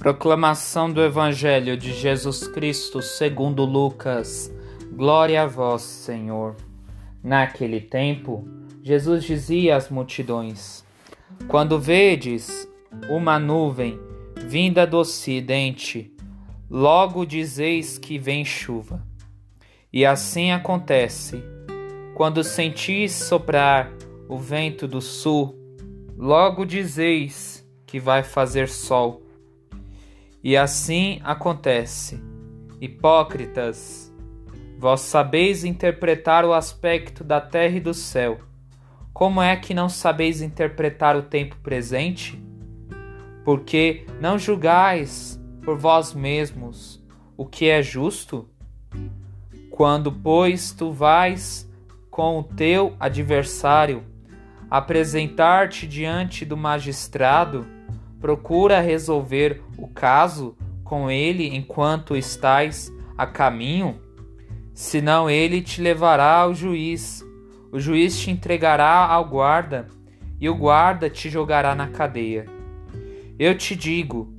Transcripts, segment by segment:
Proclamação do Evangelho de Jesus Cristo segundo Lucas. Glória a vós, Senhor. Naquele tempo, Jesus dizia às multidões: Quando vedes uma nuvem vinda do ocidente, logo dizeis que vem chuva. E assim acontece. Quando sentis soprar o vento do sul, logo dizeis que vai fazer sol e assim acontece. Hipócritas, vós sabeis interpretar o aspecto da terra e do céu. Como é que não sabeis interpretar o tempo presente? Porque não julgais por vós mesmos o que é justo? Quando, pois, tu vais com o teu adversário apresentar-te diante do magistrado, procura resolver o caso com ele enquanto estás a caminho, senão ele te levará ao juiz. O juiz te entregará ao guarda, e o guarda te jogará na cadeia. Eu te digo: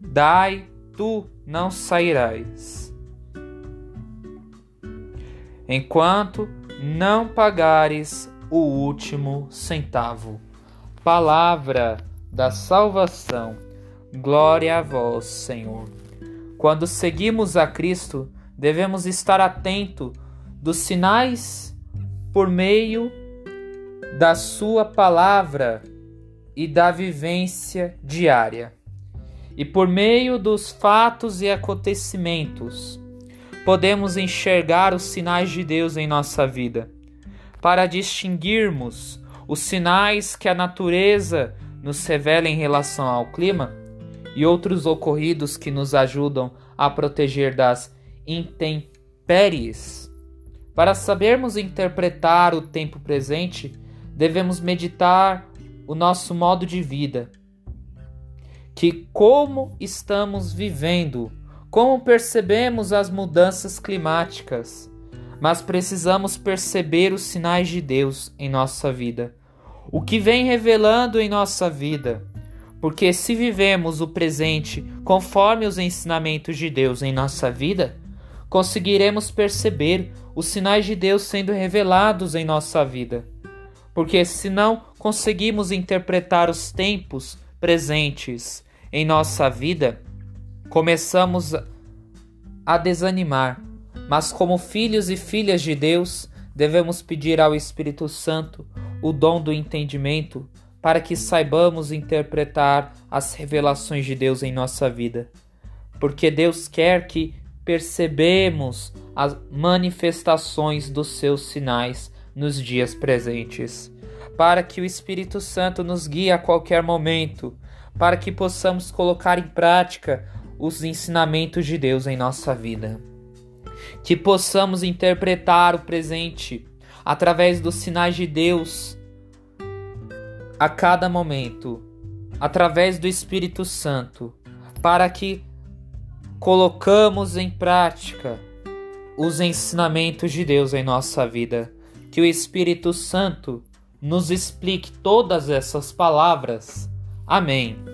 dai, tu não sairás. Enquanto não pagares o último centavo. Palavra da salvação. Glória a vós, Senhor. Quando seguimos a Cristo, devemos estar atento dos sinais por meio da Sua palavra e da vivência diária. E por meio dos fatos e acontecimentos, podemos enxergar os sinais de Deus em nossa vida, para distinguirmos os sinais que a natureza nos revela em relação ao clima e outros ocorridos que nos ajudam a proteger das intempéries. Para sabermos interpretar o tempo presente, devemos meditar o nosso modo de vida, que como estamos vivendo, como percebemos as mudanças climáticas, mas precisamos perceber os sinais de Deus em nossa vida o que vem revelando em nossa vida. Porque se vivemos o presente conforme os ensinamentos de Deus em nossa vida, conseguiremos perceber os sinais de Deus sendo revelados em nossa vida. Porque se não conseguimos interpretar os tempos presentes em nossa vida, começamos a desanimar. Mas como filhos e filhas de Deus, devemos pedir ao Espírito Santo o dom do entendimento para que saibamos interpretar as revelações de Deus em nossa vida. Porque Deus quer que percebemos as manifestações dos seus sinais nos dias presentes, para que o Espírito Santo nos guie a qualquer momento, para que possamos colocar em prática os ensinamentos de Deus em nossa vida. Que possamos interpretar o presente através dos sinais de Deus a cada momento, através do Espírito Santo, para que colocamos em prática os ensinamentos de Deus em nossa vida. Que o Espírito Santo nos explique todas essas palavras. Amém.